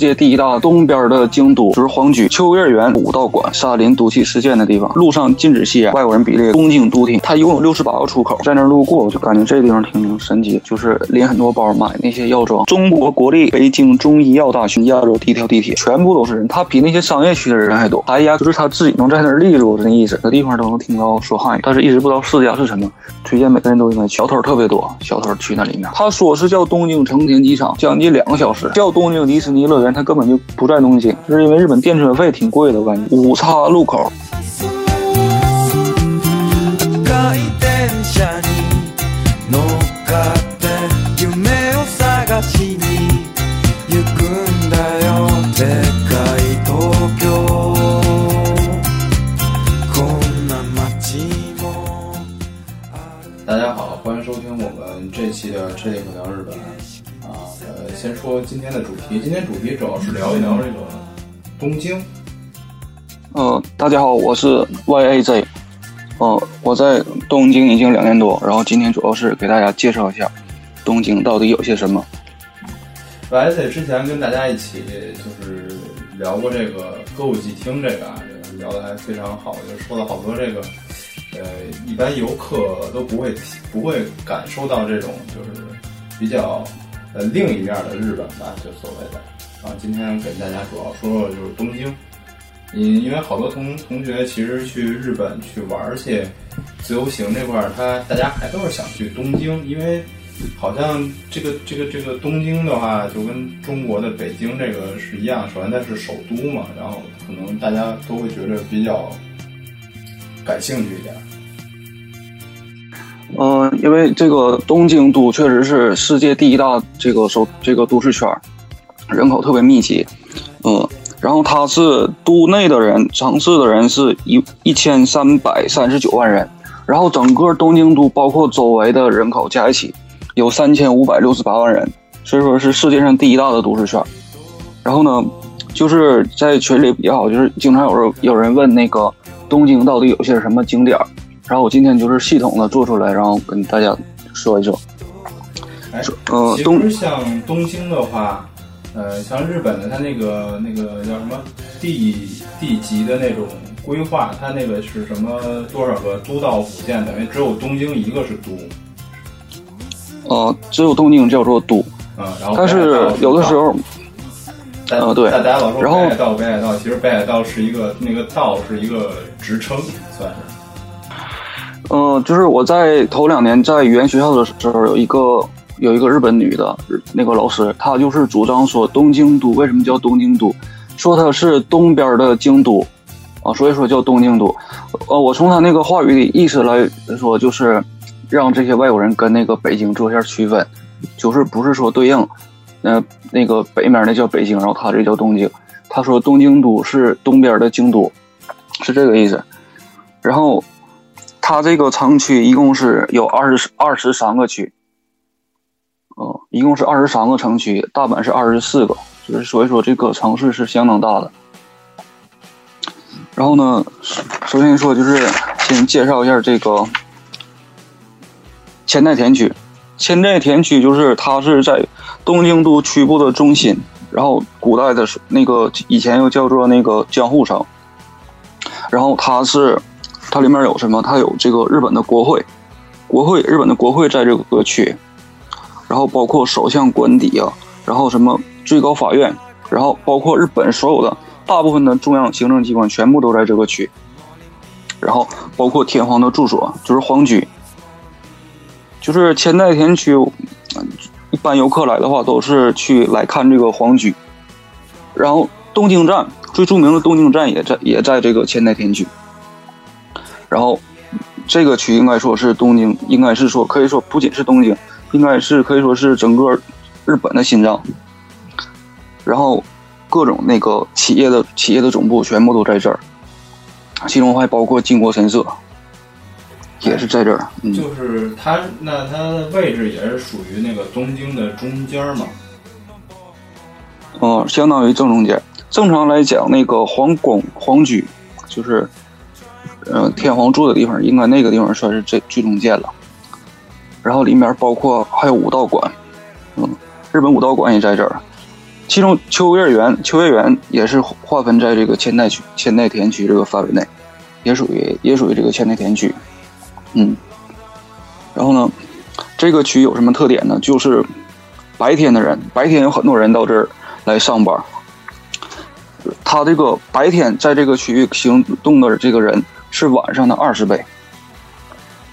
世界第一大东边的京都，就是皇居、秋叶原、武道馆、沙林毒气事件的地方。路上禁止吸烟，外国人比例东京都厅，它一共有六十八个出口，在那路过，我就感觉这地方挺神奇，就是拎很多包买那些药妆。中国国立北京中医药大学亚洲第一条地铁，全部都是人，它比那些商业区的人还多。哎呀，就是他自己能在那立住，那意思，那地方都能听到说汉语，但是一直不知道世家是什么。推荐每个人都应该去，小偷特别多，小偷去那里面。他说是叫东京成田机场，将近两个小时。叫东京迪士尼乐园，它根本就不在东京，是因为日本电车费挺贵的，我感觉。五岔路口。先说今天的主题，今天主题主要是聊一聊这个东京。呃，大家好，我是 YAZ。呃，我在东京已经两年多，然后今天主要是给大家介绍一下东京到底有些什么。YAZ 之前跟大家一起就是聊过这个歌舞伎厅这个啊，聊的还非常好，就说了好多这个。呃，一般游客都不会不会感受到这种就是比较呃另一面的日本吧，就所谓的啊。今天给大家主要说说就是东京，嗯，因为好多同同学其实去日本去玩去自由行这块儿，他大家还都是想去东京，因为好像这个这个这个东京的话，就跟中国的北京这个是一样，首先它是首都嘛，然后可能大家都会觉得比较。感兴趣一点。嗯，因为这个东京都确实是世界第一大这个首这个都市圈，人口特别密集。嗯，然后它是都内的人，城市的人是一一千三百三十九万人，然后整个东京都包括周围的人口加一起有三千五百六十八万人，所以说是世界上第一大的都市圈。然后呢，就是在群里也好，就是经常有人有人问那个。东京到底有些什么景点儿然后我今天就是系统的做出来，然后跟大家说一说。哎，呃，其实像东京的话，呃，像日本的，它那个那个叫什么地地级的那种规划，它那个是什么多少个都道府县，等于只有东京一个是都。呃，只有东京叫做都。嗯，然后但是有的时候。嗯，对。大家老说北海道，北海道其实北海道是一个那个道是一个职称，算是。嗯，就是我在头两年在语言学校的时候，有一个有一个日本女的那个老师，她就是主张说东京都为什么叫东京都，说它是东边的京都啊，所以说叫东京都。呃，我从她那个话语的意思来说，就是让这些外国人跟那个北京做一下区分，就是不是说对应。那那个北面那叫北京，然后她这叫东京。她说东京都是东边的京都，是这个意思。然后他这个城区一共是有二十二十三个区，哦，一共是二十三个城区，大阪是二十四个，就是所以说这个城市是相当大的。然后呢，首先说就是先介绍一下这个千代田区。千代田区就是它是在东京都区部的中心，然后古代的那个以前又叫做那个江户城，然后它是它里面有什么？它有这个日本的国会，国会日本的国会在这个区，然后包括首相官邸啊，然后什么最高法院，然后包括日本所有的大部分的中央行政机关全部都在这个区，然后包括天皇的住所就是皇居。就是千代田区，一般游客来的话都是去来看这个皇居，然后东京站最著名的东京站也在也在这个千代田区，然后这个区应该说是东京，应该是说可以说不仅是东京，应该是可以说是整个日本的心脏，然后各种那个企业的企业的总部全部都在这儿，其中还包括靖国神社。也是在这儿，嗯就是它，那它的位置也是属于那个东京的中间嘛？哦，相当于正中间。正常来讲，那个皇宫、皇居，就是，嗯，天皇住的地方，应该那个地方算是最最中间了。然后里面包括还有武道馆，嗯，日本武道馆也在这儿。其中秋叶原，秋叶原也是划分在这个千代区、千代田区这个范围内，也属于也属于这个千代田区。嗯，然后呢，这个区有什么特点呢？就是白天的人，白天有很多人到这儿来上班。他这个白天在这个区域行动的这个人是晚上的二十倍，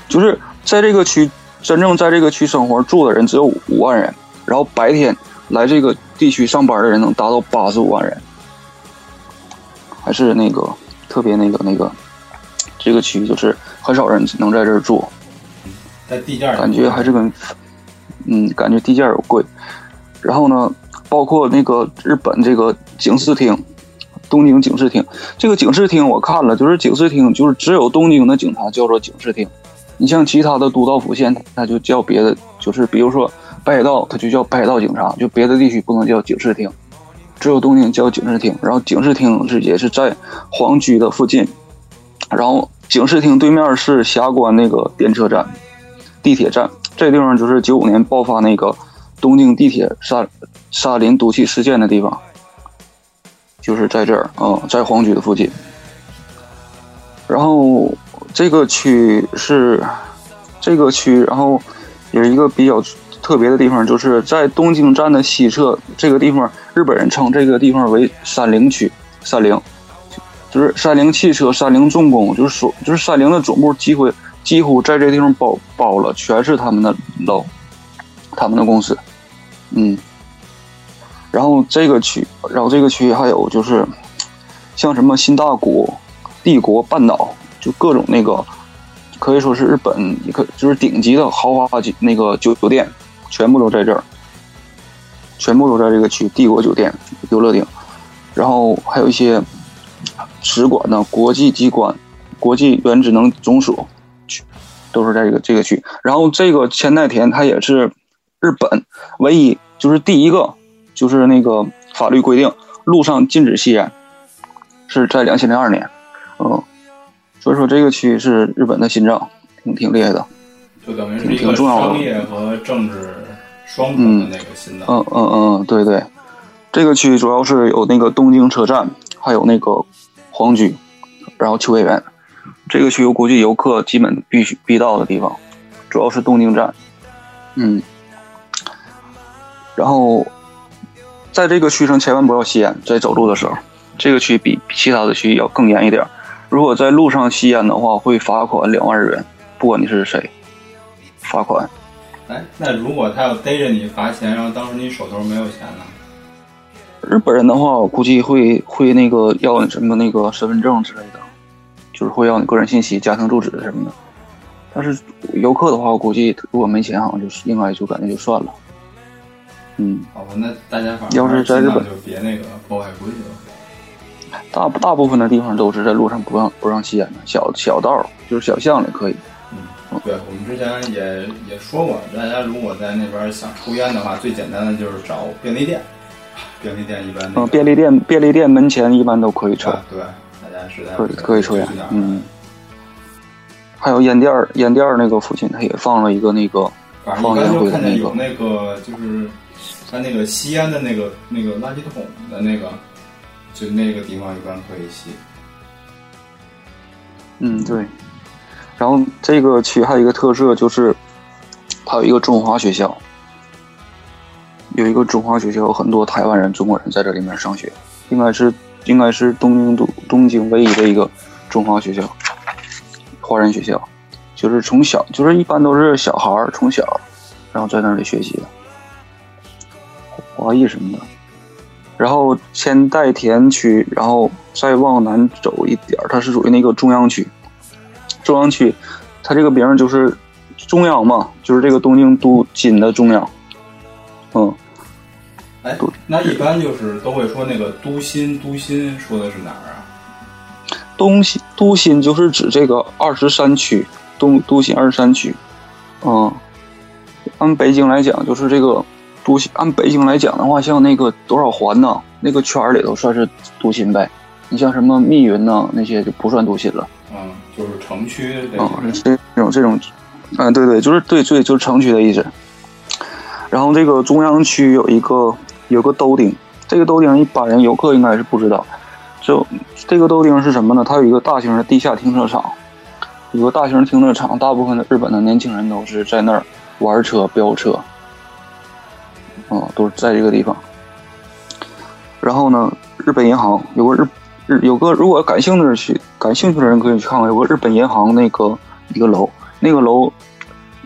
就是在这个区真正在这个区生活住的人只有五万人，然后白天来这个地区上班的人能达到八十五万人，还是那个特别那个那个这个区就是很少人能在这儿住，在地价感觉还是跟嗯感觉地价有贵，然后呢，包括那个日本这个警视厅。东京警视厅，这个警视厅我看了，就是警视厅，就是只有东京的警察叫做警视厅。你像其他的都道府县，它就叫别的，就是比如说北海道，它就叫北海道警察，就别的地区不能叫警视厅，只有东京叫警视厅。然后警视厅是也是在皇居的附近，然后警视厅对面是霞关那个电车站、地铁站，这地方就是九五年爆发那个东京地铁沙沙林毒气事件的地方。就是在这儿啊，在皇居的附近。然后这个区是这个区，然后有一个比较特别的地方，就是在东京站的西侧这个地方，日本人称这个地方为三菱区。三菱就是三菱汽车、三菱重工，就是说，就是三菱的总部几乎几乎在这地方包包了，全是他们的楼，他们的公司，嗯。然后这个区，然后这个区还有就是，像什么新大谷、帝国半岛，就各种那个，可以说是日本一个就是顶级的豪华酒那个酒酒店，全部都在这儿，全部都在这个区帝国酒店游乐町，然后还有一些使馆呢、国际机关、国际原子能总署，都是在这个这个区。然后这个千代田它也是日本唯一就是第一个。就是那个法律规定，路上禁止吸烟，是在两千零二年，嗯，所以说这个区是日本的心脏，挺挺厉害的，就等于是一个商业和政治双重的那个心脏。嗯嗯嗯，对对，这个区主要是有那个东京车站，还有那个皇居，然后秋叶原，这个区有国际游客基本必须必到的地方，主要是东京站，嗯，然后。在这个区上千万不要吸烟，在走路的时候，这个区比其他的区要更严一点。如果在路上吸烟的话，会罚款两万日元，不管你是谁，罚款。哎，那如果他要逮着你罚钱，然后当时你手头没有钱呢？日本人的话，我估计会会那个要你什么那个身份证之类的，就是会要你个人信息、家庭住址什么的。但是游客的话，我估计如果没钱，好像就是应该就感觉就算了。嗯，好吧，那大家反正要是在日本就别那个破坏规则。大大部分的地方都是在路上不让不让吸烟的，小小道就是小巷里可以。嗯，对，我们之前也也说过，大家如果在那边想抽烟的话，最简单的就是找便利店。便利店一般嗯，便利店便利店门前一般都可以抽。对，大家实在可以可以抽烟。嗯，还有烟店烟店那个附近，他也放了一个那个放烟灰的那个那个就是。他那个吸烟的那个那个垃圾桶的那个，就那个地方一般可以吸。嗯，对。然后这个区还有一个特色就是，它有一个中华学校，有一个中华学校，很多台湾人、中国人在这里面上学，应该是应该是东京都东京唯一的一个中华学校，华人学校，就是从小就是一般都是小孩儿从小，然后在那里学习的。华裔什么的，然后先代田区，然后再往南走一点它是属于那个中央区。中央区，它这个名就是中央嘛，就是这个东京都心的中央。嗯，哎，那一般就是都会说那个都心，都心说的是哪儿啊？东西都心就是指这个二十三区，东都心二十三区。嗯，按北京来讲，就是这个。都心按北京来讲的话，像那个多少环呢？那个圈里头算是都心呗。你像什么密云呢？那些就不算都心了。嗯，就是城区。嗯，这种这种，嗯，对对，就是对对，就是城区的意思。然后这个中央区有一个有个兜顶，这个兜顶一般人游客应该是不知道。就这个兜顶是什么呢？它有一个大型的地下停车场，有个大型停车场，大部分的日本的年轻人都是在那儿玩车、飙车，啊，都是在这个地方。然后呢，日本银行有个日日有个，如果感兴趣的去感兴趣的人可以去看看，有个日本银行那个一个楼，那个楼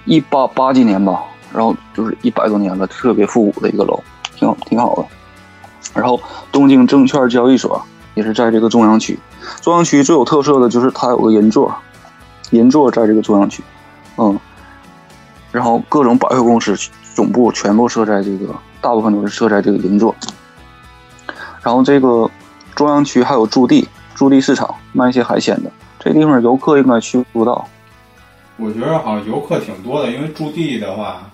一八八几年吧，然后就是一百多年了，特别复古的一个楼，挺好挺好的。然后东京证券交易所也是在这个中央区，中央区最有特色的就是它有个银座，银座在这个中央区，嗯，然后各种百货公司总部全部设在这个，大部分都是设在这个银座。然后这个中央区还有驻地，驻地市场卖一些海鲜的，这地方游客应该去不到。我觉得好像游客挺多的，因为驻地的话，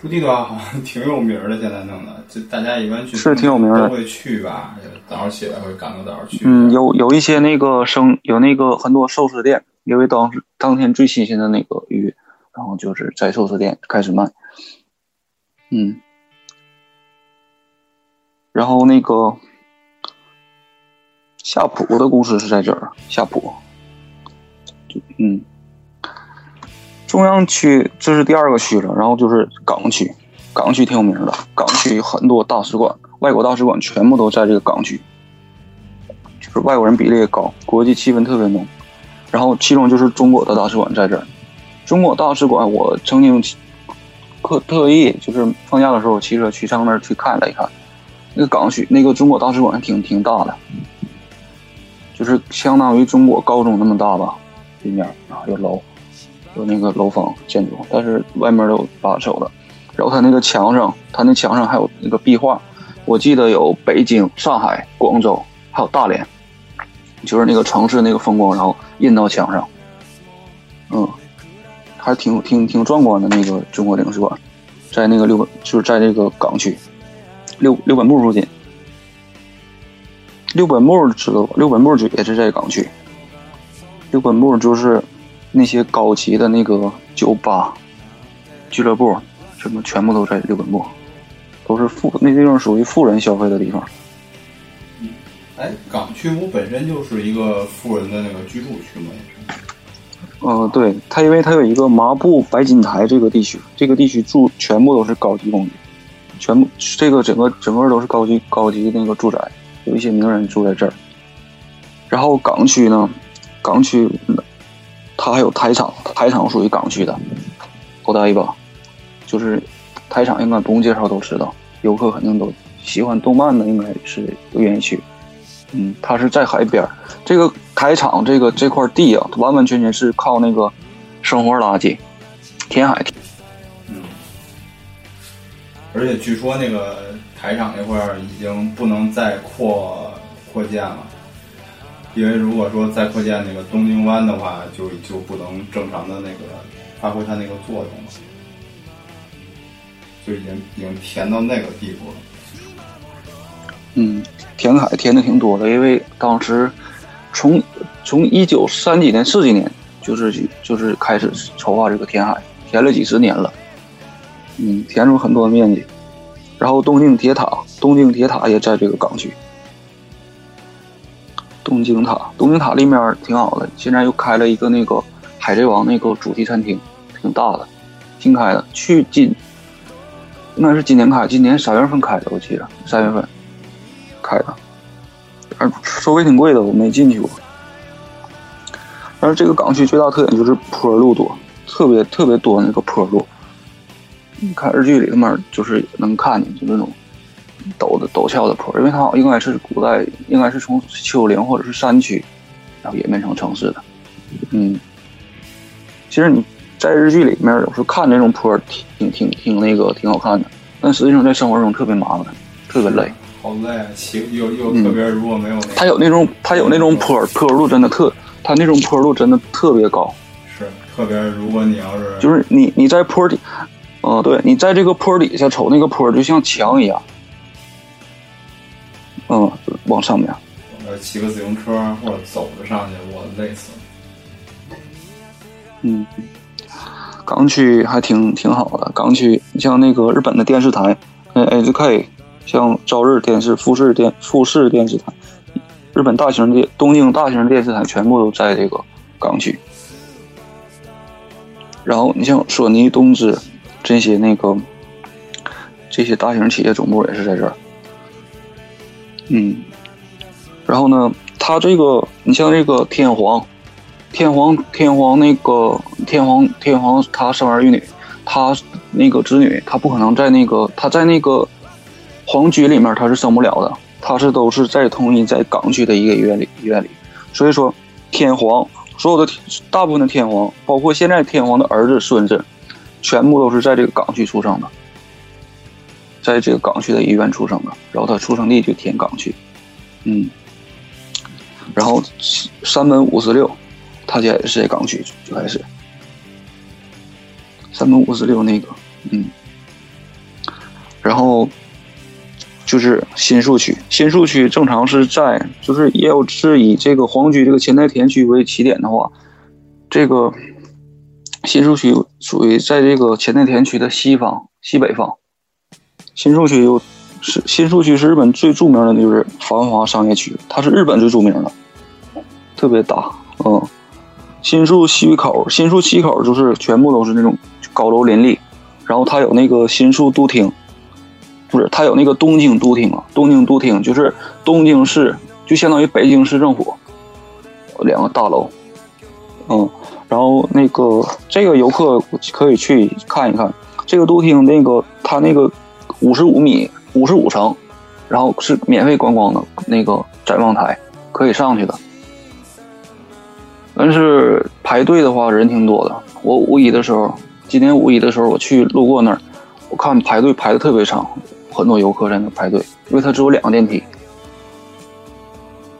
驻地的话好像挺有名的。现在弄的，就大家一般去是挺有名的，都会去吧。早上起来会赶个早去。嗯，有有一些那个生有那个很多寿司店，因为当时当天最新鲜的那个鱼，然后就是在寿司店开始卖。嗯。然后那个夏普的故事是在这儿，夏普，嗯，中央区这是第二个区了，然后就是港区，港区挺有名的，港区很多大使馆，外国大使馆全部都在这个港区，就是外国人比例也高，国际气氛特别浓，然后其中就是中国的大使馆在这儿，中国大使馆我曾经特特意就是放假的时候骑车去上那儿去看了一看。那个港区那个中国大使馆挺挺大的，就是相当于中国高中那么大吧，里面啊有楼，有那个楼房建筑，但是外面都把手的。然后它那个墙上，它那墙上还有那个壁画，我记得有北京、上海、广州，还有大连，就是那个城市那个风光，然后印到墙上。嗯，还挺挺挺壮观的那个中国领事馆，在那个六本就是在这个港区。六六本木附近，六本木知道吧？六本木就也是在港区。六本木就是那些高级的那个酒吧、俱乐部，什么全部都在六本木，都是富那地方属于富人消费的地方。嗯，哎，港区不本身就是一个富人的那个居住区吗？嗯，对，它因为它有一个麻布白金台这个地区，这个地区住全部都是高级公寓。全部这个整个整个都是高级高级那个住宅，有一些名人住在这儿。然后港区呢，港区它还有台场，台场属于港区的。我大一吧，就是台场应该不用介绍都知道，游客肯定都喜欢动漫的，应该是都愿意去。嗯，它是在海边这个台场这个这块地啊，完完全全是靠那个生活垃圾填海。嗯而且据说那个台场那块儿已经不能再扩扩建了，因为如果说再扩建那个东京湾的话，就就不能正常的那个发挥它那个作用了，就已经已经填到那个地步了。嗯，填海填的挺多的，因为当时从从一九三几年四几年就是就是开始筹划这个填海，填了几十年了。嗯，填出很多面积，然后东京铁塔，东京铁塔也在这个港区。东京塔，东京塔里面挺好的，现在又开了一个那个海贼王那个主题餐厅，挺大的，新开的，去今应该是今年开，今年三月份开的，我记得三月份开的，收费挺贵的，我没进去过。但是这个港区最大特点就是坡路多，特别特别多那个坡路。你看日剧里面就是能看见，就那种陡的陡峭的坡，因为它应该是古代，应该是从丘陵或者是山区，然后演变成城市的。嗯，其实你在日剧里面有时候看那种坡，挺挺挺那个挺好看的，但实际上在生活中特别麻烦，特别累。好累啊！骑又又特别如果没有那，它有那种它有那种坡坡度真的特，它那种坡度真的特别高。是，特别如果你要是就是你你在坡底。哦，对你在这个坡底下瞅那个坡，就像墙一样。嗯，往上面。呃，骑个自行车或者走着上去，我累死了。嗯，港区还挺挺好的。港区，你像那个日本的电视台，呃，HK，像朝日电视、富士电、富士电视台，日本大型电、东京大型电视台全部都在这个港区。然后你像索尼、东芝这些那个这些大型企业总部也是在这儿。嗯，然后呢，它这个你像这个天皇，天皇天皇那个天皇天皇他生儿育女，他那个子女他不可能在那个他在那个皇居里面他是生不了的，他是都是在统一在港区的一个医院里医院里，所以说天皇所有的大部分的天皇，包括现在天皇的儿子孙子，全部都是在这个港区出生的。在这个港区的医院出生的，然后他出生地就填港区，嗯，然后山本五十六，他家也是在港区，就开始。山本五十六那个，嗯，然后就是新宿区，新宿区正常是在，就是也有是以这个皇居这个千代田区为起点的话，这个新宿区属于在这个千代田区的西方西北方。新宿区又是新宿区是日本最著名的，就是繁华商业区，它是日本最著名的，特别大。嗯，新宿西口，新宿西口就是全部都是那种高楼林立，然后它有那个新宿都厅，不是，它有那个东京都厅啊，东京都厅就是东京市，就相当于北京市政府两个大楼。嗯，然后那个这个游客可以去看一看，这个都厅那个它那个。五十五米，五十五层，然后是免费观光的那个展望台，可以上去的。但是排队的话人挺多的。我五一的时候，今年五一的时候我去路过那儿，我看排队排的特别长，很多游客在那排队，因为它只有两个电梯。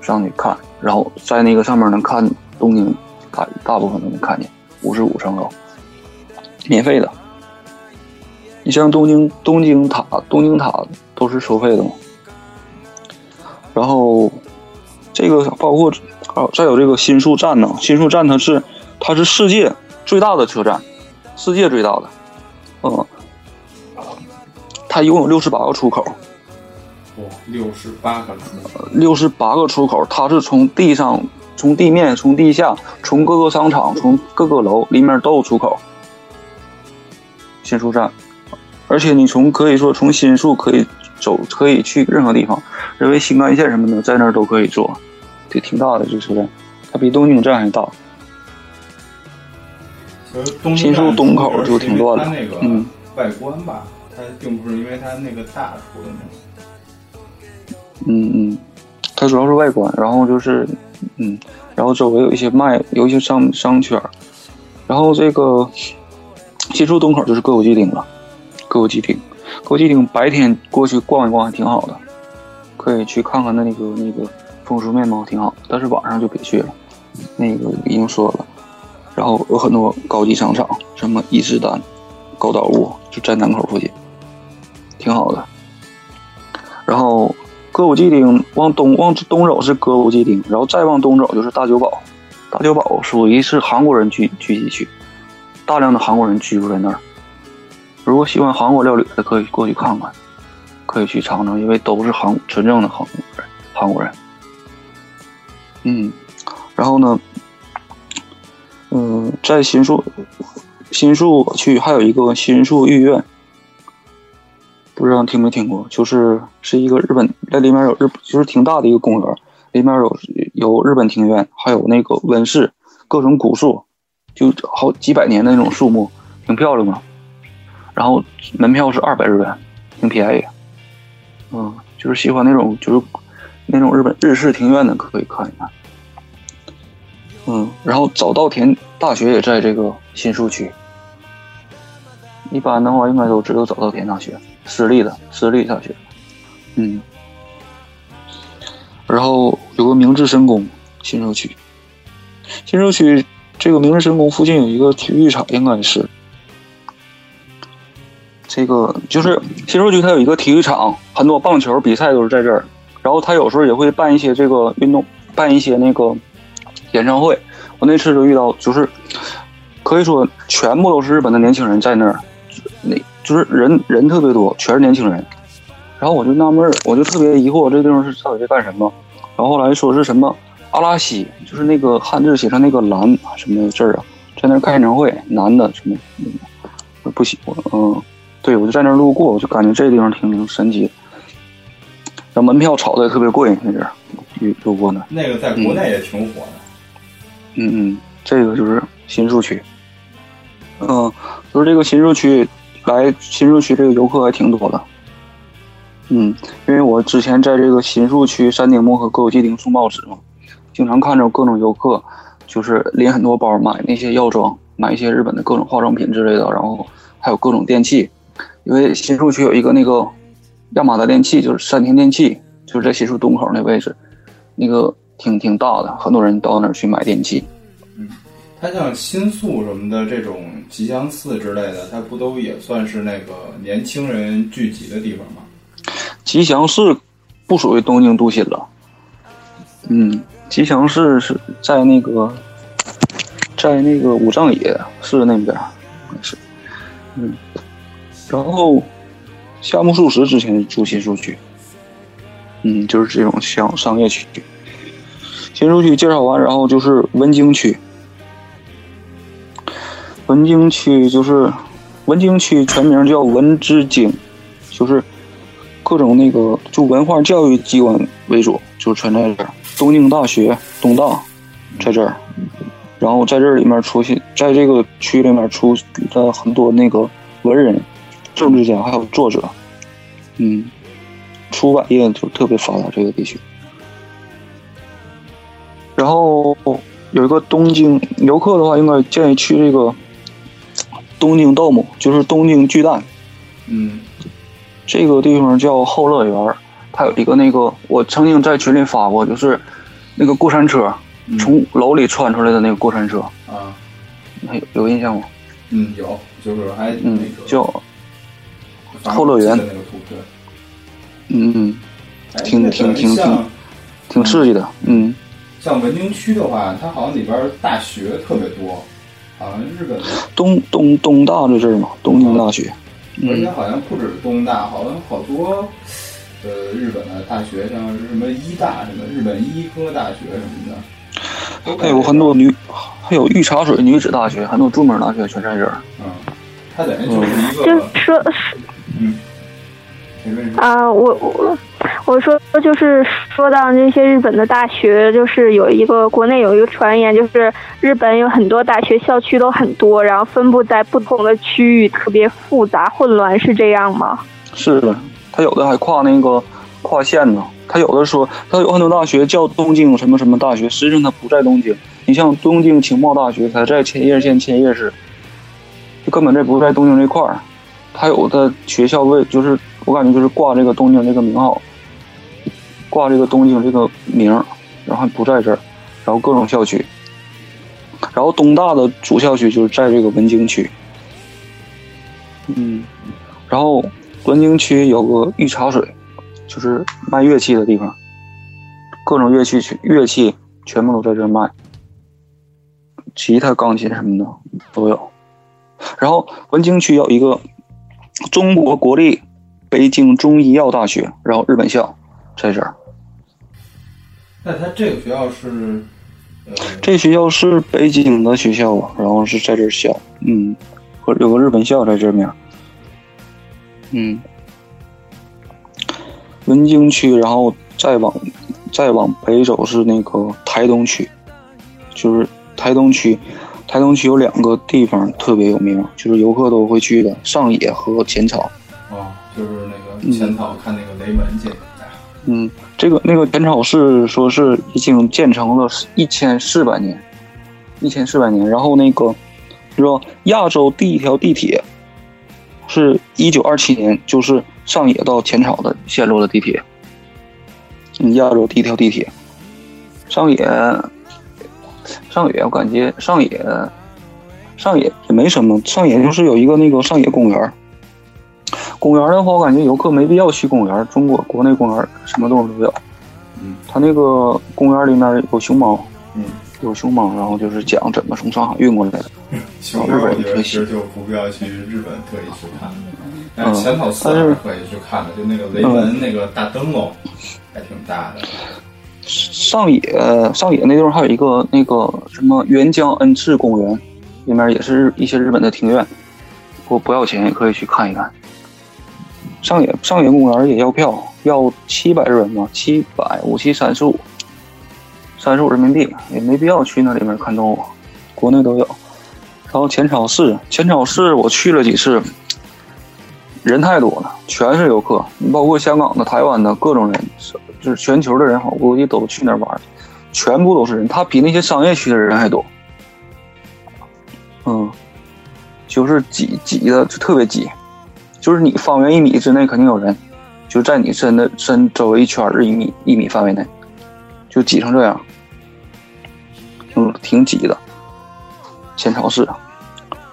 上去看，然后在那个上面能看东京，大大部分都能看见。五十五层楼，免费的。你像东京东京塔，东京塔都是收费的嘛。然后这个包括啊，再有这个新宿站呢，新宿站它是它是世界最大的车站，世界最大的，它一共有六十八个出口。哇，六十八个出口！六十八个出口，它是从地上、从地面、从地下、从各个商场、从各个楼里面都有出口。新宿站。而且你从可以说从新宿可以走，可以去任何地方，认为新干线什么的在那儿都可以坐，这挺大的这车站，它比东京站还大。新宿东口就挺乱的，嗯，外观吧，它并不是因为它那个大出的那嗯嗯，它主要是外观，然后就是嗯，然后周围有一些卖，有一些商商圈，然后这个新宿东口就是歌舞伎町了。歌舞伎町，歌舞伎町白天过去逛一逛还挺好的，可以去看看那个那个风俗面貌挺好，但是晚上就别去了，那个已经说了。然后有很多高级商场，什么伊势丹、高岛屋，就在南口附近，挺好的。然后歌舞伎町往东往东走是歌舞伎町，然后再往东走就是大久保。大久保属于是韩国人聚聚集区，大量的韩国人居住在那儿。如果喜欢韩国料理的，可以过去看看，可以去尝尝，因为都是韩纯正的韩国人，韩国人。嗯，然后呢，嗯，在新宿新宿区还有一个新宿御苑，不知道听没听过？就是是一个日本，在里面有日，就是挺大的一个公园，里面有有日本庭院，还有那个温室，各种古树，就好几百年的那种树木，挺漂亮的。然后门票是二百日元，挺便宜。嗯，就是喜欢那种就是那种日本日式庭院的，可以看一看。嗯，然后早稻田大学也在这个新宿区。一般的话，应该都知道早稻田大学，私立的私立大学。嗯，然后有个明治神宫，新宿区。新宿区这个明治神宫附近有一个体育场，应该是。这个就是新宿区，它有一个体育场，很多棒球比赛都是在这儿。然后他有时候也会办一些这个运动，办一些那个演唱会。我那次就遇到，就是可以说全部都是日本的年轻人在那儿，那就是人人特别多，全是年轻人。然后我就纳闷儿，我就特别疑惑这地方是到底在干什么。然后后来说是什么阿拉西，就是那个汉字写成那个蓝什么字儿啊，在那儿开演唱会，男的什么，我不喜欢，嗯，对我就在那儿路过，我就感觉这地方挺挺神奇的。然后门票炒的也特别贵，那阵儿路路过那。那个在国内也挺火的。嗯嗯，这个就是新宿区。嗯，就是这个新宿区来新宿区这个游客还挺多的。嗯，因为我之前在这个新宿区山顶木和歌舞伎町送报纸嘛，经常看着各种游客，就是拎很多包买那些药妆，买一些日本的各种化妆品之类的，然后还有各种电器。因为新宿区有一个那个亚马达电器，就是山田电器，就是在新宿东口那位置，那个挺挺大的，很多人到那儿去买电器。它像新宿什么的这种吉祥寺之类的，它不都也算是那个年轻人聚集的地方吗？吉祥寺不属于东京都心了。嗯，吉祥寺是在那个，在那个五丈野市那边，是。嗯，然后夏目漱石之前住新宿区。嗯，就是这种商商业区。新宿区介绍完，然后就是文京区。文京区就是文京区全名叫文之京，就是各种那个就文化教育机关为主，就全在这儿。东京大学东大在这儿，然后在这里面出现，在这个区里面出的很多那个文人、政治家还有作者，嗯，出版业就特别发达这个地区。然后有一个东京游客的话，应该建议去这个。东京 Dome 就是东京巨蛋，嗯，这个地方叫后乐园，它有一个那个，我曾经在群里发过，就是那个过山车从楼里窜出来的那个过山车。啊，有有印象吗？嗯，有，就是还嗯叫后乐园。那个图片，嗯嗯，挺挺挺挺挺刺激的，嗯。像文京区的话，它好像里边大学特别多。好像日本东东东大这阵儿嘛，东京大学，而且好像不止东大，好像好多呃日本的大学，像什么医大什么日本医科大学什么的，还有很多女，还有御茶水女子大学，很多著名大学全在这儿。嗯，它等于就是一个，就说，嗯。啊，我我我说就是说到那些日本的大学，就是有一个国内有一个传言，就是日本有很多大学校区都很多，然后分布在不同的区域，特别复杂混乱，是这样吗？是的，他有的还跨那个跨县呢。他有的说他有很多大学叫东京什么什么大学，实际上他不在东京。你像东京情报大学，它在千叶县千叶市，就根本这不在东京这块儿。他有的学校为就是。我感觉就是挂这个东京这个名号，挂这个东京这个名，然后不在这儿，然后各种校区，然后东大的主校区就是在这个文京区，嗯，然后文京区有个御茶水，就是卖乐器的地方，各种乐器乐器全部都在这卖，吉他、钢琴什么的都有，然后文京区有一个中国国立。北京中医药大学，然后日本校在这儿。那他这个学校是？这学校是北京的学校吧，然后是在这儿校，嗯，和有个日本校在这面。嗯，文京区，然后再往再往北走是那个台东区，就是台东区，台东区有两个地方特别有名，就是游客都会去的上野和浅草。啊就是那个浅草看那个雷门去。嗯，嗯这个那个浅草是说是已经建成了一千四百年，一千四百年。然后那个就说亚洲第一条地铁是一九二七年，就是上野到浅草的线路的地铁。亚洲第一条地铁，上野，上野，我感觉上野，上野也没什么，上野就是有一个那个上野公园。公园的话，我感觉游客没必要去公园。中国国内公园什么东西都有。嗯，他那个公园里面有熊猫，嗯，有熊猫，然后就是讲怎么从上海运过来的。熊猫，我觉得其实就不必要去日本特意去看。但是浅草寺还是可以去看的，就那个雷门那个大灯笼还挺大的。上野上野那地方还有一个那个什么元江恩赐公园，里面也是一些日本的庭院，不不要钱也可以去看一看。上野上野公园也要票，要七百日元吧，七百五七三十五，三十五人民币，也没必要去那里面看动物，国内都有。然后浅草寺，浅草寺我去了几次，人太多了，全是游客，包括香港的、台湾的各种人，就是全球的人，我估计都去那玩，全部都是人，他比那些商业区的人还多。嗯，就是挤挤的就特别挤。就是你方圆一米之内肯定有人，就在你身的身周围一圈儿一米一米范围内，就挤成这样，嗯，挺挤的。浅草寺，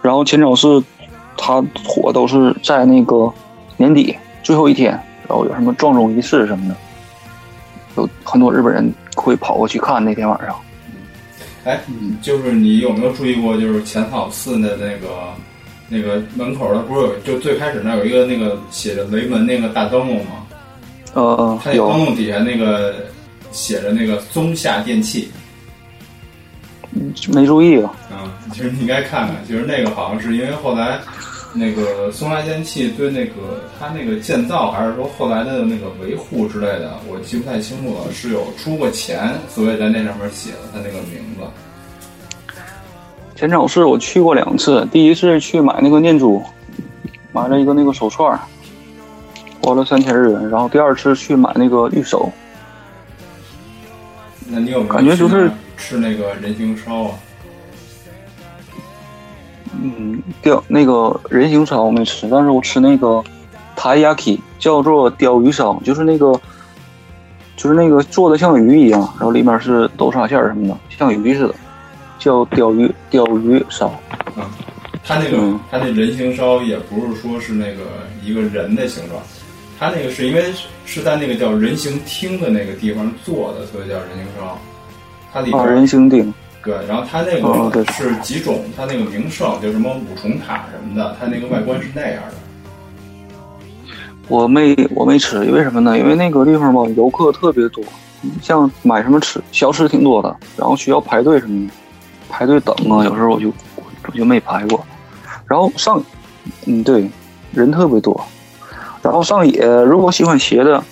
然后浅草寺，它火都是在那个年底最后一天，然后有什么撞钟仪式什么的，有很多日本人会跑过去看那天晚上。哎，就是你有没有注意过，就是浅草寺的那个？那个门口它不是有就最开始那有一个那个写着雷门那个大灯笼吗？呃，它那灯笼底下那个写着那个松下电器。没注意啊。啊，其实你应该看看，其实那个好像是因为后来那个松下电器对那个它那个建造还是说后来的那个维护之类的，我记不太清楚了，是有出过钱，所以在那上面写了它那个名字。浅草寺我去过两次，第一次去买那个念珠，买了一个那个手串，花了三千日元。然后第二次去买那个玉手。那你有感觉就是吃那个人形烧啊？嗯，钓那个人形烧我没吃，但是我吃那个台亚 k 叫做鲷鱼烧，就是那个就是那个做的像鱼一样，然后里面是豆沙馅什么的，像鱼似的。叫钓鱼钓鱼烧，嗯，它那个它那人形烧也不是说是那个一个人的形状，它那个是因为是在那个叫人形厅的那个地方做的，所以叫人形烧。它里边人形厅，对，然后它那个是几种，它那个名胜就什么五重塔什么的，它那个外观是那样的。我没我没吃，因为什么呢？因为那个地方吧，游客特别多，像买什么吃小吃挺多的，然后需要排队什么的。排队等啊，有时候我就我就没排过。然后上，嗯，对，人特别多。然后上野，如果喜欢鞋的，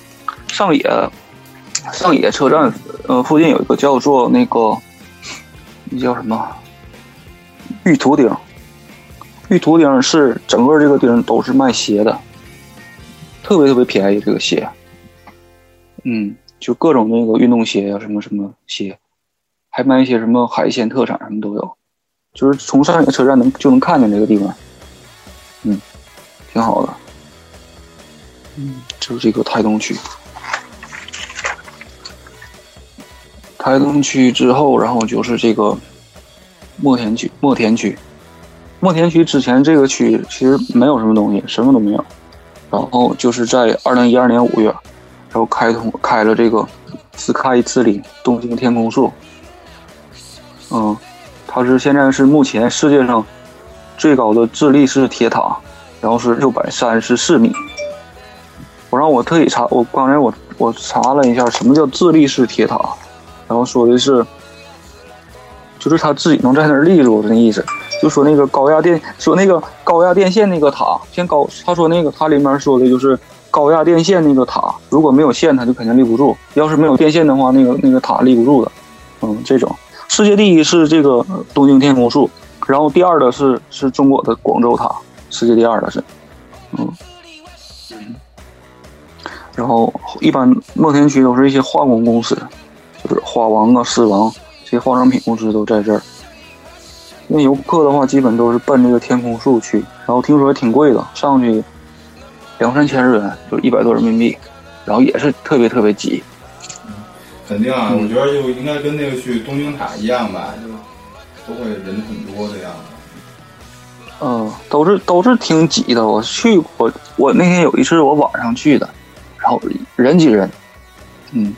上野上野车站呃附近有一个叫做那个那叫什么玉图町，玉图町是整个这个町都是卖鞋的，特别特别便宜这个鞋。嗯，就各种那个运动鞋呀，什么什么鞋。还卖一些什么海鲜特产，什么都有，就是从上一个车站能就能看见这个地方，嗯，挺好的，嗯，就是这个台东区，台东区之后，然后就是这个墨田区，墨田区，墨田区之前这个区其实没有什么东西，什么都没有，然后就是在二零一二年五月，然后开通开了这个 Sky 之里东京天空树。嗯，它是现在是目前世界上最高的自立式铁塔，然后是六百三十四米。我让我特意查，我刚才我我查了一下什么叫自立式铁塔，然后说的是，就是它自己能在那儿立住的那意思。就说那个高压电，说那个高压电线那个塔，像高，他说那个它里面说的就是高压电线那个塔，如果没有线，它就肯定立不住；要是没有电线的话，那个那个塔立不住的。嗯，这种。世界第一是这个东京天空树，然后第二的是是中国的广州塔，世界第二的是，嗯，然后一般墨田区都是一些化工公司，就是花王啊、狮王这些化妆品公司都在这儿。那游客的话，基本都是奔这个天空树去，然后听说挺贵的，上去两三千日元，就一百多人民币，然后也是特别特别挤。肯定啊，我觉得就应该跟那个去东京塔一样吧，就都会人很多的样子。嗯，都是都是挺挤的。我去过我那天有一次我晚上去的，然后人挤人，嗯，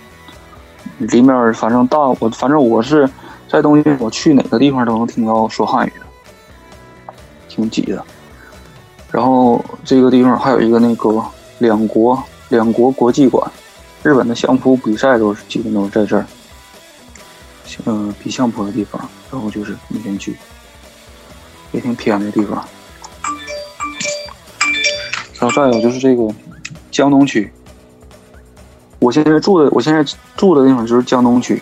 里面反正大我反正我是在东京，我去哪个地方都能听到说汉语的，挺挤的。然后这个地方还有一个那个两国两国国际馆，日本的相扑比赛都是基本都是在这儿，嗯，比相扑的地方。然后就是那边去，也挺偏的地方。然后再有就是这个江东区，我现在住的我现在住的地方就是江东区，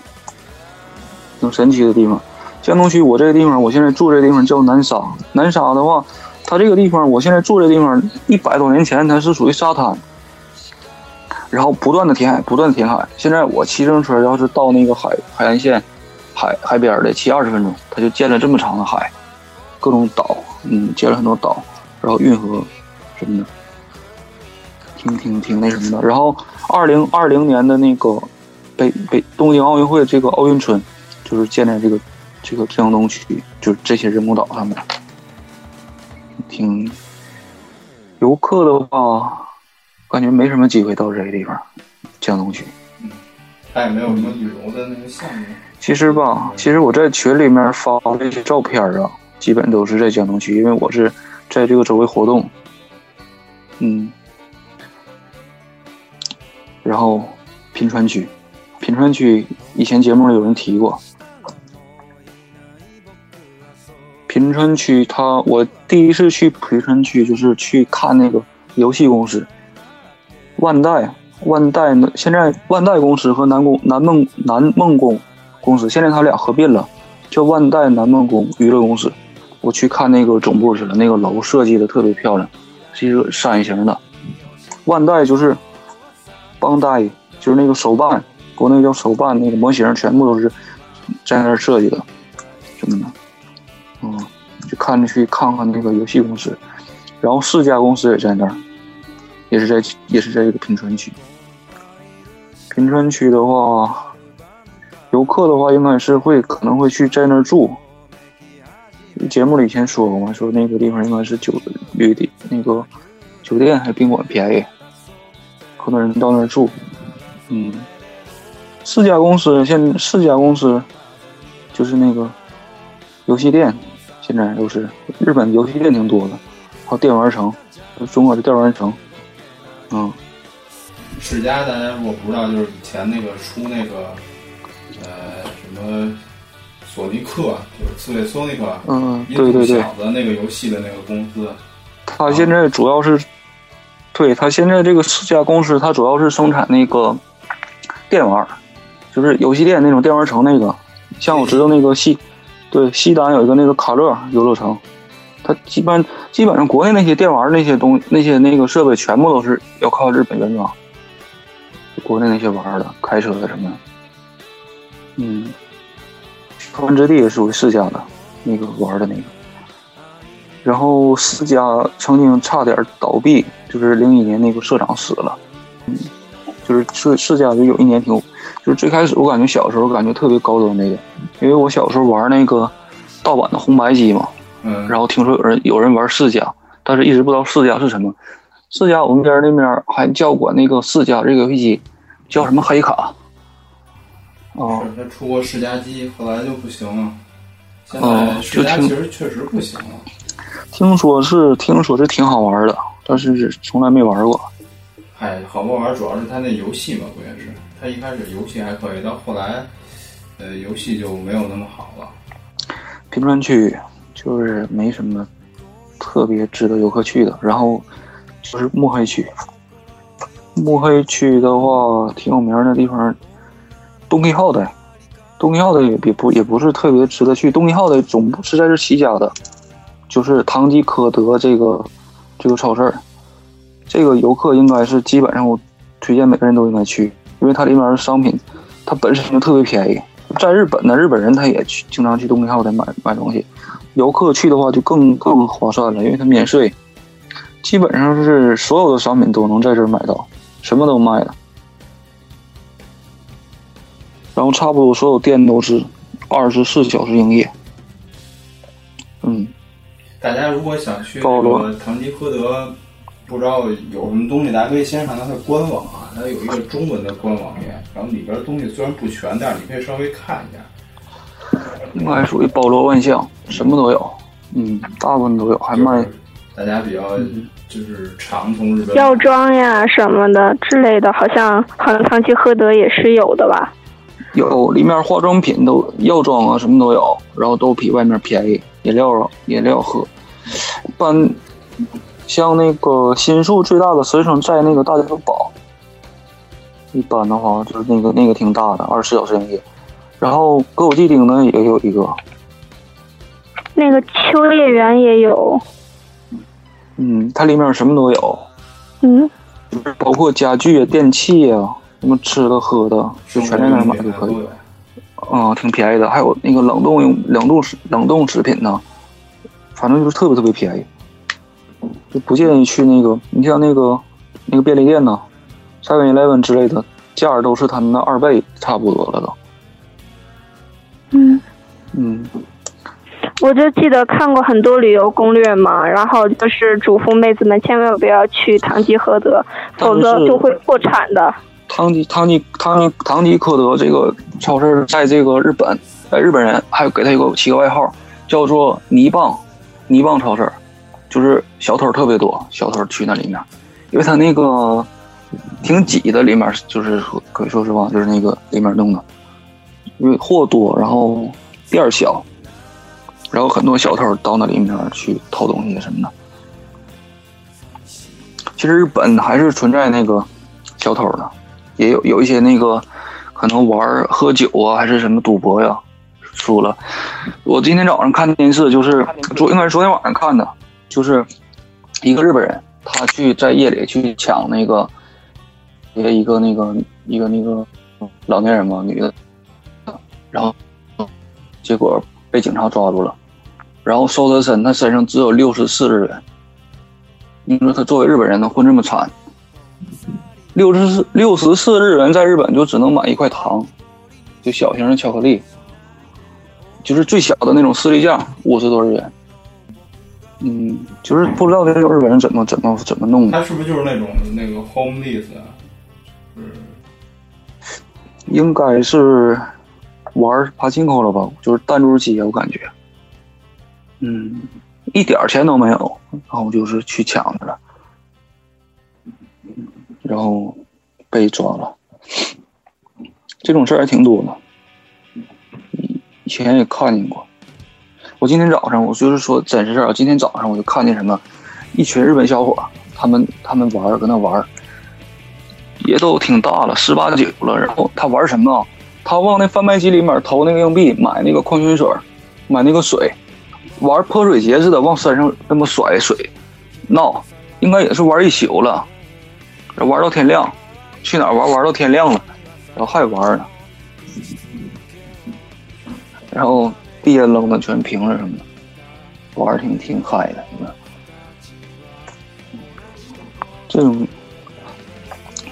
挺神奇的地方。江东区我这个地方，我现在住这地方叫南沙。南沙的话，它这个地方我现在住这地方一百多年前它是属于沙滩，然后不断的填海，不断的填海。现在我骑自行车要是到那个海海岸线、海海边的骑二十分钟，它就建了这么长的海，各种岛，嗯，建了很多岛，然后运河什么的。挺挺挺那什么的，然后二零二零年的那个北北东京奥运会这个奥运村，就是建在这个这个江东区，就是这些人工岛上面。挺游客的话，感觉没什么机会到这个地方，江东区。嗯，他也没有什么旅游的那个项目。其实吧，其实我在群里面发这些照片啊，基本都是在江东区，因为我是在这个周围活动。嗯。然后，平川区，平川区以前节目里有人提过。平川区，他我第一次去平川区就是去看那个游戏公司，万代，万代，现在万代公司和南宫南梦南梦宫公司，现在他俩合并了，叫万代南梦宫娱乐公司。我去看那个总部去了，那个楼设计的特别漂亮，是一个山形的。万代就是。邦代就是那个手办，国内叫手办，那个模型全部都是在那儿设计的，什么的，嗯，去看着去看看那个游戏公司，然后四家公司也在那儿，也是在也是在一个平川区。平川区的话，游客的话应该是会可能会去在那儿住。节目里以前说过嘛，说那个地方应该是酒旅店，那个酒店还宾馆便宜。很多人到那儿住，嗯，四家公司现四家公司就是那个游戏店，现在都是日本游戏店挺多的，还有电玩城，中国的电玩城，嗯，世嘉大家如果不知道，就是以前那个出那个呃什么索尼克，就是刺猬索尼克，嗯，对对对，小的那个游戏的那个公司，他现在主要是。对他现在这个四家公司，它主要是生产那个电玩，就是游戏店那种电玩城那个。像我知道那个西，对西单有一个那个卡乐游乐城，它基本基本上国内那些电玩那些东那些那个设备全部都是要靠日本原装，国内那些玩的开车的什么，嗯，科幻之地也属于四家的，那个玩的那个。然后四家曾经差点倒闭，就是零一年那个社长死了，嗯，就是四四家就有一年挺，就是最开始我感觉小时候感觉特别高端那个，因为我小时候玩那个盗版的红白机嘛，嗯，然后听说有人有人玩四家，但是一直不知道四家是什么，四家我们边那边还叫过那个四家这个游戏机叫什么黑卡，哦，他出过世嘉机，后来就不行了，现在世嘉其实确实不行了。听说是听说是挺好玩的，但是从来没玩过。嗨，好不好玩主要是他那游戏嘛，关键是他一开始游戏还可以，到后来，呃，游戏就没有那么好了。评论区就是没什么特别值得游客去的，然后就是墨黑区。墨黑区的话，挺有名的地方，东尼号的，东尼号的也也不也不是特别值得去。东尼号的总部是在这齐家的。就是唐吉诃德这个这个超市，这个游客应该是基本上我推荐每个人都应该去，因为它里面的商品它本身就特别便宜。在日本呢，日本人他也去经常去东京号的买买东西，游客去的话就更更划算了，因为它免税，基本上是所有的商品都能在这儿买到，什么都卖了。然后差不多所有店都是二十四小时营业，嗯。大家如果想去那个唐吉诃德，不知道有什么东西，大家可以先上它的官网啊，它有一个中文的官网页，然后里边东西虽然不全，但是你可以稍微看一下。应该属于包罗万象，什么都有，嗯，大部分都有，还卖大家比较就是常从日本药妆呀什么的之类的，好像好像唐吉诃德也是有的吧？有，里面化妆品都药妆啊什么都有，然后都比外面便宜。饮料饮料喝，一般像那个新宿最大的实际上在那个大久堡。一般的话就是那个那个挺大的，二十四小时营业。然后歌舞伎町呢也有一个。那个秋叶原也有。嗯，它里面什么都有。嗯。包括家具啊、电器啊，什么吃的喝的，就全在那买就可以。啊，挺便宜的。还有那个冷冻用冷冻食冷冻食品呢，反正就是特别特别便宜。就不建议去那个，你像那个那个便利店呢，Seven Eleven 之类的，价儿都是他们的二倍，差不多了都。嗯嗯。我就记得看过很多旅游攻略嘛，然后就是嘱咐妹子们千万不要去唐吉诃德，否则就会破产的。唐吉唐吉唐吉唐吉诃德这个超市在这个日本，呃日本人还给他一个起个外号，叫做“泥棒”，泥棒超市，就是小偷特别多，小偷去那里面，因为他那个挺挤的，里面就是可以说实话，就是那个里面弄的，因为货多，然后店儿小。然后很多小偷到那里面去偷东西什么的。其实日本还是存在那个小偷的，也有有一些那个可能玩喝酒啊，还是什么赌博呀，输了。我今天早上看电视，就是昨应该是昨天晚上看的，就是一个日本人，他去在夜里去抢那个一个一个那个一个那个老年人嘛，女的，然后结果。被警察抓住了，然后搜他身，他身上只有六十四日元。你说他作为日本人能混这么惨？六十四六十四日元在日本就只能买一块糖，就小型的巧克力，就是最小的那种士力架，五十多日元。嗯，就是不知道这个日本人怎么怎么怎么弄的。他是不是就是那种那个 homeless 啊？嗯，应该是。玩爬进口了吧？就是弹珠机，我感觉，嗯，一点钱都没有，然后就是去抢去了，然后被抓了。这种事儿还挺多的，以前也看见过。我今天早上，我就是说真实事儿。今天早上我就看见什么，一群日本小伙，他们他们玩，搁那玩，也都挺大了，十八九了。然后他玩什么？他往那贩卖机里面投那个硬币，买那个矿泉水，买那个水，玩泼水节似的往身上那么甩水，闹，应该也是玩一宿了，玩到天亮，去哪玩玩到天亮了，然后还玩呢，然后地下扔的全瓶子什么的，玩挺挺嗨的，这种，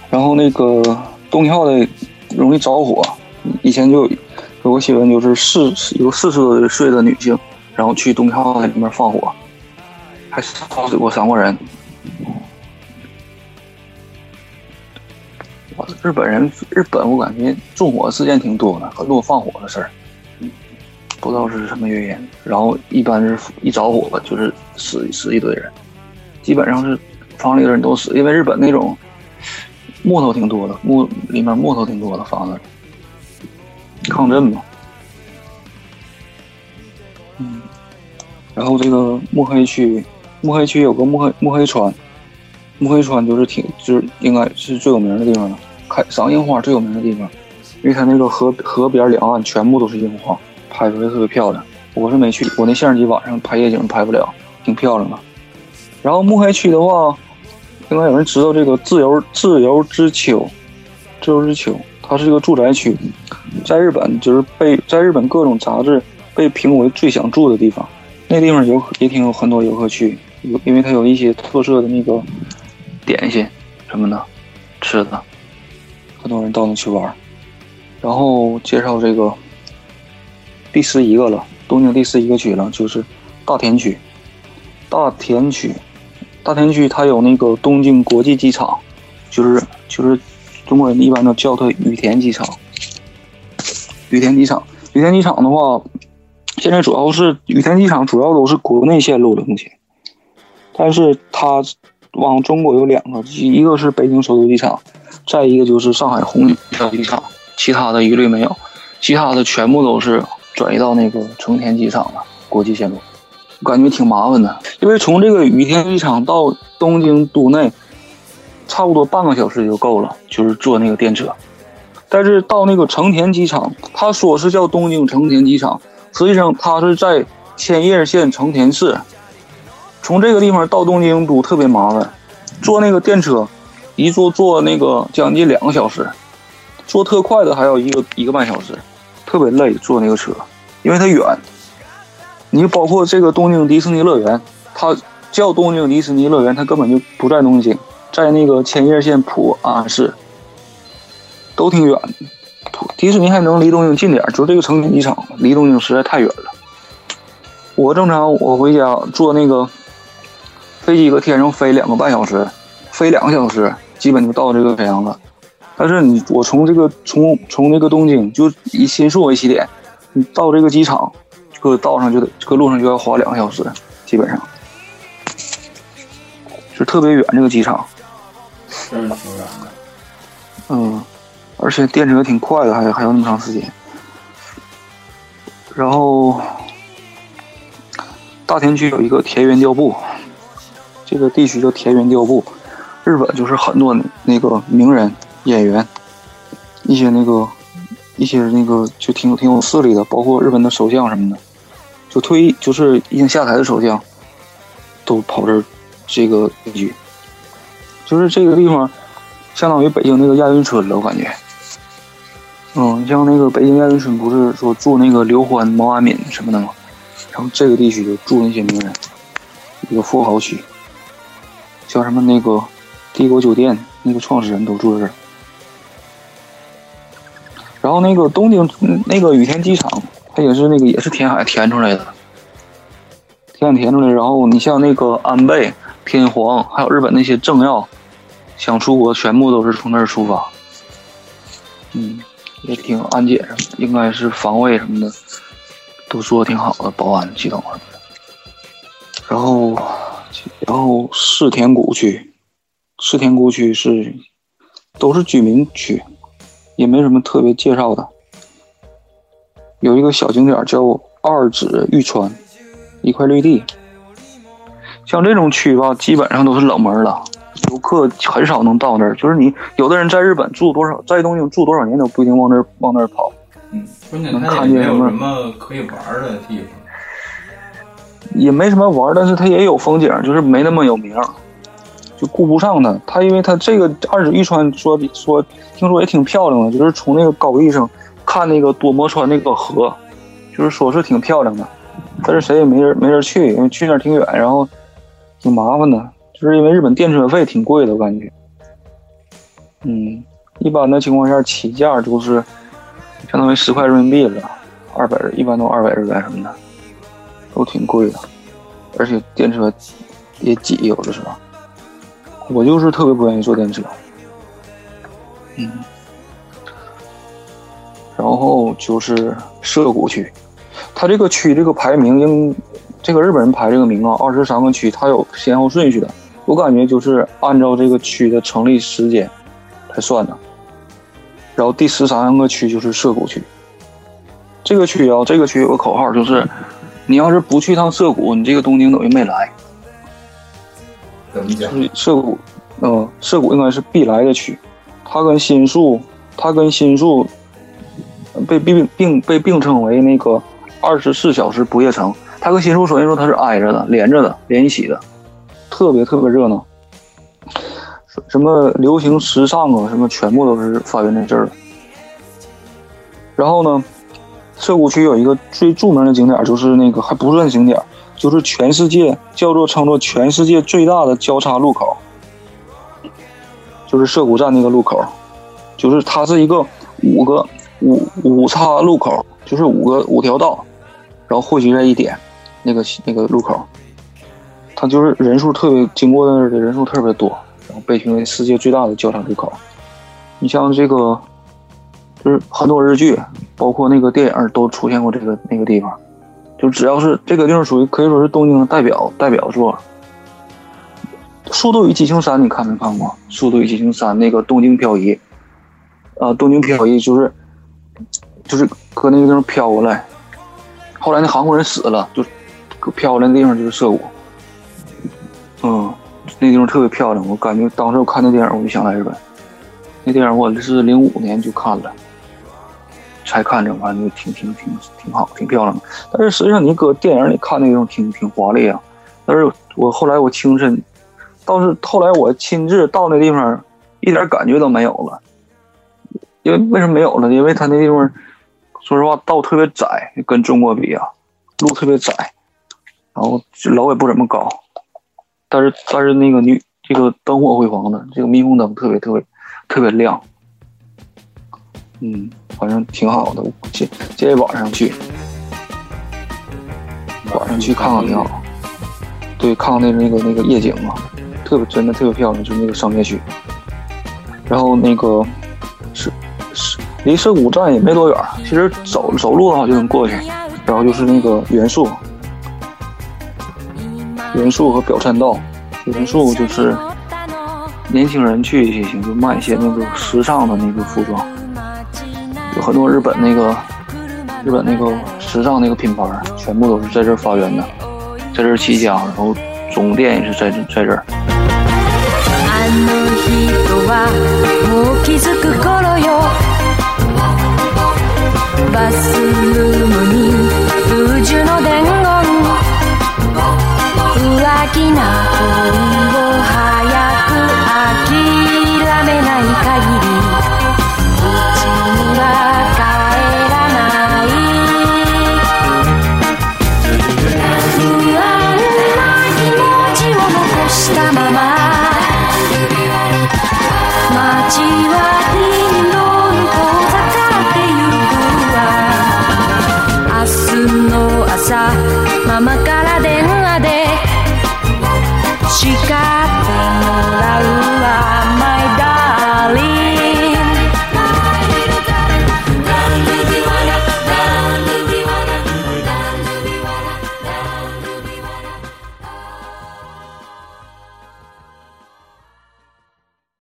然后那个东跳的容易着火。以前就有个新闻，就是四有四十多岁的女性，然后去东跳里面放火，还烧死过三个人。我日本人，日本我感觉纵火事件挺多的，很多放火的事儿，不知道是什么原因。然后一般是一着火吧就是死死一堆人，基本上是房里的人都死，因为日本那种木头挺多的，木里面木头挺多的房子。抗震嘛，然后这个墨黑区，墨黑区有个墨黑墨黑川，墨黑川就是挺就是应该是最有名的地方了，开赏樱花最有名的地方，因为它那个河河边两岸全部都是樱花，拍出来特别漂亮。我是没去，我那相机晚上拍夜景拍不了，挺漂亮的。然后墨黑区的话，应该有人知道这个自由自由之丘，自由之丘。它是一个住宅区，在日本就是被在日本各种杂志被评为最想住的地方。那地方游也挺有很多游客去，有因为它有一些特色的那个点心什么的吃的，很多人到那去玩。然后介绍这个第十一个了，东京第十一个区了，就是大田区。大田区，大田区它有那个东京国际机场，就是就是。中国人一般都叫它羽田机场。羽田机场，羽田机场的话，现在主要是羽田机场主要都是国内线路的目前。但是它往中国有两个，一个是北京首都机场，再一个就是上海虹桥机场，其他的一律没有，其他的全部都是转移到那个成田机场了，国际线路。我感觉挺麻烦的，因为从这个羽田机场到东京都内，差不多半个小时就够了，就是坐那个电车。但是到那个成田机场，他说是叫东京成田机场，实际上它是在千叶县成田市。从这个地方到东京都特别麻烦，坐那个电车，一坐坐那个将近两个小时，坐特快的还要一个一个半小时，特别累。坐那个车，因为它远。你包括这个东京迪士尼乐园，它叫东京迪士尼乐园，它根本就不在东京，在那个千叶县浦安市，都挺远的。迪士尼还能离东京近点，就这个成田机场离东京实在太远了。我正常我回家坐那个飞机搁天上飞两个半小时，飞两个小时基本就到这个沈阳了。但是你我从这个从从那个东京就以新宿为起点，你到这个机场。搁道上就得，搁路上就要花两个小时，基本上，就特别远这个机场，真是挺远的。嗯，而且电车挺快的，还还有那么长时间。然后，大田区有一个田园调布，这个地区叫田园调布。日本就是很多那个名人、演员，一些那个一些那个就挺有挺有势力的，包括日本的首相什么的。就退役，就是已经下台的首相，都跑这，这个定居，就是这个地方，相当于北京那个亚运村了，我感觉。嗯，像那个北京亚运村，不是说住那个刘欢、毛阿敏什么的吗？然后这个地区就住那些名人，一个富豪区，像什么那个帝国酒店那个创始人都住在这儿。然后那个东京那个羽田机场。它也是那个，也是填海填出来的，填海填出来。然后你像那个安倍、天皇，还有日本那些政要，想出国，全部都是从那儿出发。嗯，也挺安检什么，应该是防卫什么的，都做的挺好的，保安系统什么的。然后，然后世田谷区，世田谷区是都是居民区，也没什么特别介绍的。有一个小景点叫二指玉川，一块绿地。像这种区吧，基本上都是冷门了，游客很少能到那儿。就是你有的人在日本住多少，在东京住多少年都不一定往那儿往那儿跑。嗯，能看见什么可以玩的地方？也没什么玩，但是它也有风景，就是没那么有名，就顾不上它。它因为它这个二指玉川说说，听说也挺漂亮的，就是从那个高地上。看那个多摩川那个河，就是说是挺漂亮的，但是谁也没人没人去，因为去那儿挺远，然后挺麻烦的，就是因为日本电车费挺贵的，我感觉。嗯，一般的情况下起价就是相当于十块人民币了，二百一般都二百日元什么的，都挺贵的，而且电车也挤，有的时候。我就是特别不愿意坐电车。嗯。然后就是涩谷区，它这个区这个排名，应这个日本人排这个名啊，二十三个区，它有先后顺序的。我感觉就是按照这个区的成立时间来算的。然后第十三个区就是涩谷区。这个区啊，这个区有个口号，就是你要是不去趟涩谷，你这个东京等于没来。怎么讲？涩谷，嗯，涩谷应该是必来的区。它跟新宿，它跟新宿。被并并被并称为那个二十四小时不夜城，它跟新宿首先说它是挨着的、连着的、连一起的，特别特别热闹。什么流行时尚啊，什么全部都是发源在这儿。然后呢，涩谷区有一个最著名的景点，就是那个还不算景点，就是全世界叫做称作全世界最大的交叉路口，就是涩谷站那个路口，就是它是一个五个。五五岔路口就是五个五条道，然后汇聚在一点，那个那个路口，它就是人数特别经过那儿的人数特别多，然后被评为世界最大的交叉路口。你像这个，就是很多日剧，包括那个电影都出现过这个那个地方，就只要是这个地方属于可以说是东京的代表代表作。《速度与激情三》你看没看过？《速度与激情三》那个东京漂移，啊，东京漂移就是就是搁那个地方飘过来，后来那韩国人死了，就搁飘过来那地方就是涩谷。嗯，那地方特别漂亮，我感觉当时我看那电影我就想来日本。那电影我是零五年就看了，才看着，反正就挺挺挺挺好，挺漂亮的。但是实际上你搁电影里看那种挺挺华丽啊。但是我后来我亲身，倒是后来我亲自到那地方，一点感觉都没有了。因为为什么没有了？因为他那地方，说实话道特别窄，跟中国比啊，路特别窄，然后楼也不怎么高。但是但是那个女这个灯火辉煌的，这个霓虹灯特别特别特别亮。嗯，反正挺好的。这这晚上去，晚上去看看挺好。对，看看那那个那个夜景嘛，特别真的特别漂亮，就那个商业区。然后那个是是离涩谷站也没多远，其实走走路的话就能过去。然后就是那个元素，元素和表参道，元素就是年轻人去也行，就卖一些那个时尚的那个服装，有很多日本那个日本那个时尚那个品牌，全部都是在这儿发源的。在这儿起家，然后总店也是在这在这儿。とな恋を早く